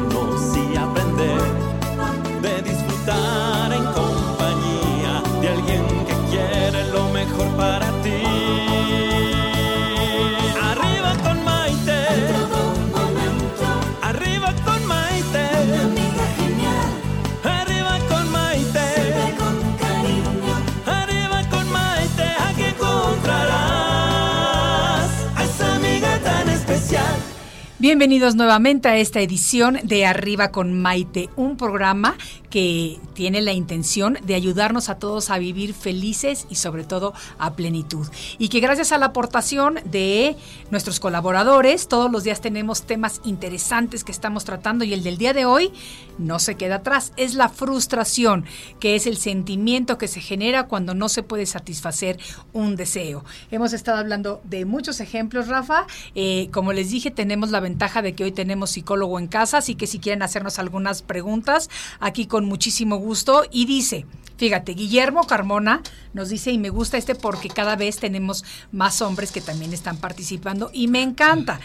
Bienvenidos nuevamente a esta edición de Arriba con Maite, un programa que tiene la intención de ayudarnos a todos a vivir felices y sobre todo a plenitud. Y que gracias a la aportación de nuestros colaboradores, todos los días tenemos temas interesantes que estamos tratando y el del día de hoy no se queda atrás, es la frustración, que es el sentimiento que se genera cuando no se puede satisfacer un deseo. Hemos estado hablando de muchos ejemplos, Rafa. Eh, como les dije, tenemos la ventaja de que hoy tenemos psicólogo en casa, así que si quieren hacernos algunas preguntas, aquí con muchísimo gusto. Y dice, fíjate, Guillermo Carmona nos dice, y me gusta este porque cada vez tenemos más hombres que también están participando y me encanta.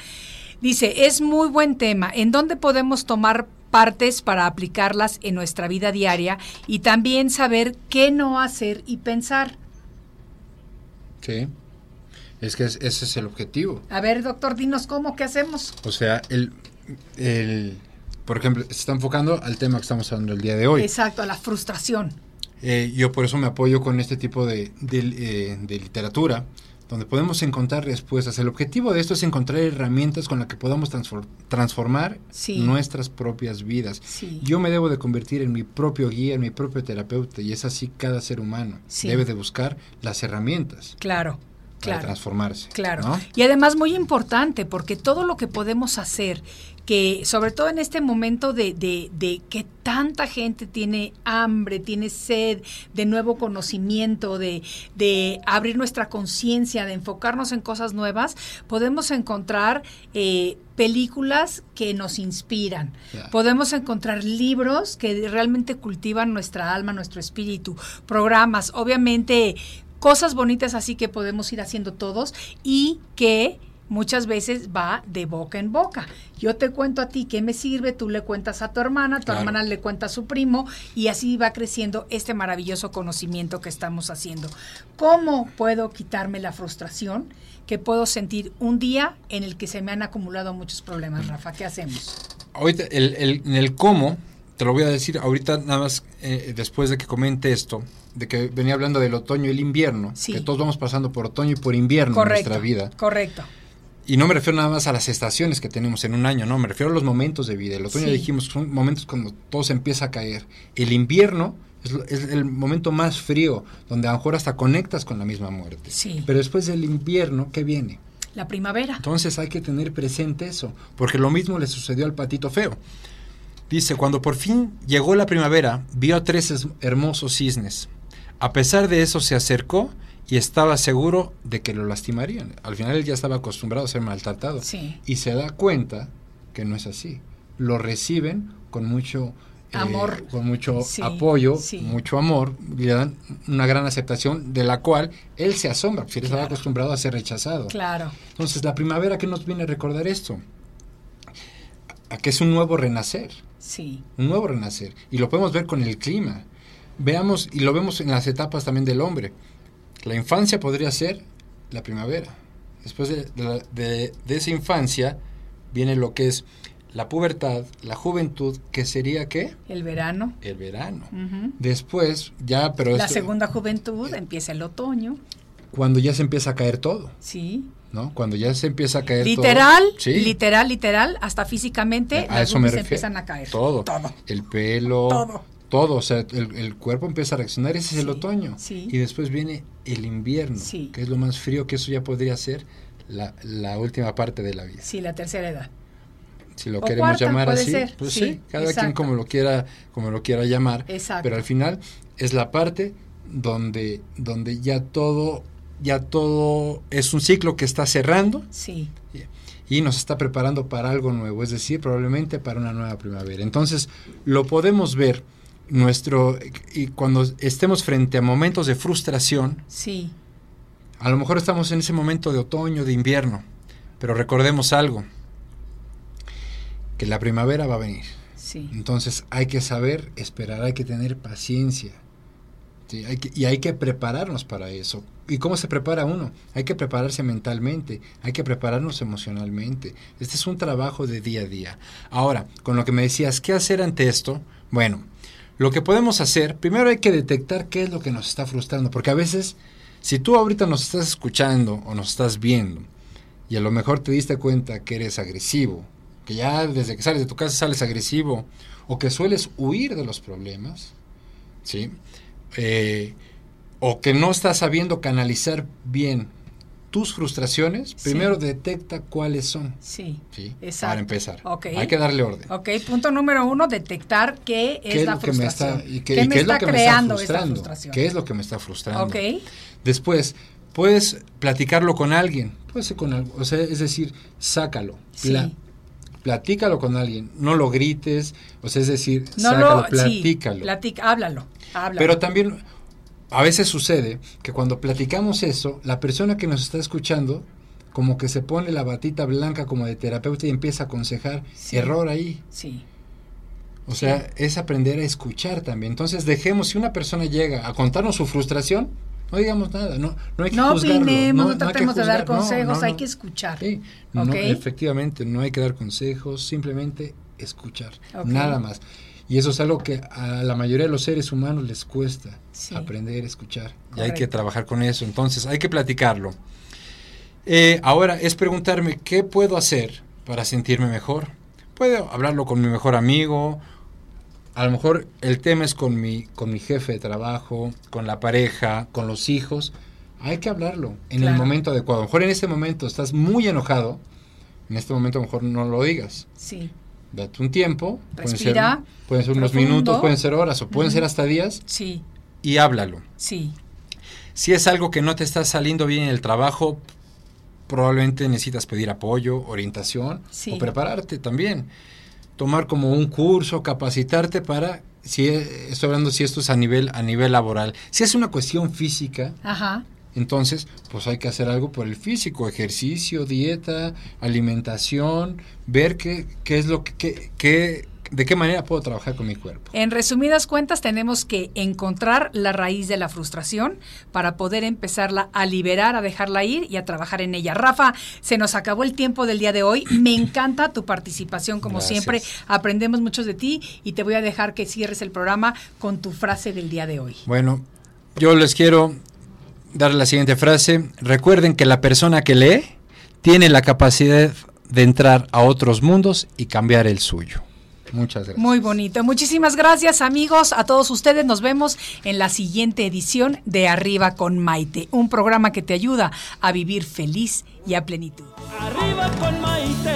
Dice, es muy buen tema. ¿En dónde podemos tomar partes para aplicarlas en nuestra vida diaria y también saber qué no hacer y pensar? Sí. Es que es- ese es el objetivo. A ver, doctor, dinos cómo, qué hacemos. O sea, el, el, por ejemplo, se está enfocando al tema que estamos hablando el día de hoy. Exacto, a la frustración. Eh, yo por eso me apoyo con este tipo de, de, eh, de literatura, donde podemos encontrar respuestas. El objetivo de esto es encontrar herramientas con las que podamos transfor- transformar Sí. nuestras propias vidas. Sí. Yo me debo de convertir en mi propio guía, en mi propio terapeuta, y es así cada ser humano. Sí. Debe de buscar las herramientas Claro, para claro. transformarse. Claro. ¿no? Y además muy importante, porque todo lo que podemos hacer, que sobre todo en este momento de, de, de que tanta gente tiene hambre, tiene sed de nuevo conocimiento, de, de abrir nuestra conciencia, de enfocarnos en cosas nuevas, podemos encontrar eh, películas que nos inspiran. Podemos encontrar libros que realmente cultivan nuestra alma, nuestro espíritu, programas, obviamente cosas bonitas así que podemos ir haciendo todos y que muchas veces va de boca en boca. Yo te cuento a ti qué me sirve, tú le cuentas a tu hermana, tu Claro. hermana le cuenta a su primo y así va creciendo este maravilloso conocimiento que estamos haciendo. ¿Cómo puedo quitarme la frustración que puedo sentir un día en el que se me han acumulado muchos problemas, Rafa? ¿Qué hacemos? Ahorita, el, el- en el cómo, te lo voy a decir ahorita nada más eh, después de que comente esto, de que venía hablando del otoño y el invierno, Sí. que todos vamos pasando por otoño y por invierno en nuestra vida. Correcto. Y no me refiero nada más a las estaciones que tenemos en un año, no, me refiero a los momentos de vida. El otoño Sí. dijimos son momentos cuando todo se empieza a caer. El invierno es, el momento más frío, donde a lo mejor hasta conectas con la misma muerte. Sí. Pero después del invierno, ¿qué viene? La primavera. Entonces hay que tener presente eso, porque lo mismo le sucedió al patito feo. Dice, cuando por fin llegó la primavera, vio a tres es- hermosos cisnes. A pesar de eso se acercó y estaba seguro de que lo lastimarían. Al final él ya estaba acostumbrado a ser maltratado. Sí. Y se da cuenta que no es así. Lo reciben con mucho eh, Amor. con mucho Sí, apoyo, sí. mucho amor, le dan una gran aceptación de la cual él se asombra, porque él estaba Claro. acostumbrado a ser rechazado. Claro. Entonces, la primavera, ¿qué nos viene a recordar esto? A que es un nuevo renacer, Sí. un nuevo renacer. Y lo podemos ver con el clima. Veamos, y lo vemos en las etapas también del hombre. La infancia podría ser la primavera. Después de, de la- de- de esa infancia viene lo que es la pubertad, la juventud, que sería ¿qué? El verano. El verano. Después, ya, pero La esto- segunda juventud empieza el otoño. cuando ya se empieza a caer todo, Sí. ¿no? Cuando ya se empieza a caer todo. Literal, Sí. literal, literal, hasta físicamente A las eso me refiero. empiezan a caer. Todo. Todo. El pelo. Todo. Todo. O sea, el, el cuerpo empieza a reaccionar. Ese es el otoño. sí. Y después viene el invierno, Sí. que es lo más frío, que eso ya podría ser la, la última parte de la vida. Sí, la tercera edad. Si lo O queremos cuarta, llamar así, ser. pues Sí, cada quien como lo quiera, como lo quiera llamar. Exacto. Pero al final es la parte donde, donde ya todo, ya todo es un ciclo que está cerrando Sí. y nos está preparando para algo nuevo, es decir, probablemente para una nueva primavera. Entonces, lo podemos ver nuestro y cuando estemos frente a momentos de frustración, Sí. a lo mejor estamos en ese momento de otoño, de invierno, pero recordemos algo, que la primavera va a venir. Sí. Entonces, hay que saber esperar, hay que tener paciencia. ¿sí? Hay que- y hay que prepararnos para eso. ¿Y cómo se prepara uno? Hay que prepararse mentalmente, hay que prepararnos emocionalmente. Este es un trabajo de día a día. Ahora, con lo que me decías, ¿qué hacer ante esto? Bueno, lo que podemos hacer, primero hay que detectar qué es lo que nos está frustrando, porque a veces, si tú ahorita nos estás escuchando o nos estás viendo, y a lo mejor te diste cuenta que eres agresivo, que ya desde que sales de tu casa sales agresivo, o que sueles huir de los problemas, ¿sí? Eh, o que no estás sabiendo canalizar bien tus frustraciones, Sí. primero detecta cuáles son. Sí. ¿sí? Exacto. Para empezar. Hay que darle orden. Ok, punto número uno, detectar qué es ¿Qué la lo que me frustración. está, y qué, ¿Qué y me qué es lo que me está creando esta frustrando? frustración? ¿Qué es lo que me está frustrando? Ok. Después, puedes platicarlo con alguien. Puede ser con algo. O sea, es decir, sácalo. Sí. Pla- platícalo con alguien. No lo grites. O sea, es decir, No sácalo, lo, sí, platícalo. platica, háblalo, háblalo. Pero también a veces sucede que cuando platicamos eso, la persona que nos está escuchando como que se pone la batita blanca como de terapeuta y empieza a aconsejar. Sí. Error ahí. Sí, O sea, es aprender a escuchar también. Entonces dejemos, si una persona llega a contarnos su frustración, no digamos nada, no, no hay que no juzgarlo. opinemos, no, tratemos de dar consejos, hay que escuchar. Sí, no, Ok. efectivamente, no hay que dar consejos, simplemente escuchar, nada más. Y eso es algo que a la mayoría de los seres humanos les cuesta, Sí. aprender a escuchar. Y hay que trabajar con eso, entonces hay que platicarlo. Eh, ahora es preguntarme, ¿qué puedo hacer para sentirme mejor? Puedo hablarlo con mi mejor amigo, a lo mejor el tema es con mi, con mi jefe de trabajo, con la pareja, con los hijos. Hay que hablarlo en el momento adecuado. A lo mejor en este momento estás muy enojado, en este momento a lo mejor no lo digas. Sí, Date un tiempo, pueden ser, Respira, pueden ser unos profundo. minutos, pueden ser horas o pueden ser hasta días sí, y háblalo. sí, Si es algo que no te está saliendo bien en el trabajo, probablemente necesitas pedir apoyo, orientación Sí. o prepararte también. Tomar como un curso, capacitarte para, si estoy hablando si esto es a nivel, a nivel laboral. Si es una cuestión física, ajá, entonces pues hay que hacer algo por el físico, ejercicio, dieta, alimentación, ver qué, qué es lo que, qué- qué- de qué manera puedo trabajar con mi cuerpo. En resumidas cuentas, tenemos que encontrar la raíz de la frustración para poder empezarla a liberar, a dejarla ir y a trabajar en ella. Rafa, se nos acabó el tiempo del día de hoy. Me encanta tu participación, como Gracias. siempre. Aprendemos mucho de ti y te voy a dejar que cierres el programa con tu frase del día de hoy. Bueno, yo les quiero dar la siguiente frase. Recuerden que la persona que lee tiene la capacidad de entrar a otros mundos y cambiar el suyo. Muchas gracias. Muy bonito. Muchísimas gracias amigos, a todos ustedes. Nos vemos en la siguiente edición de Arriba con Maite, un programa que te ayuda a vivir feliz y a plenitud. Arriba con Maite.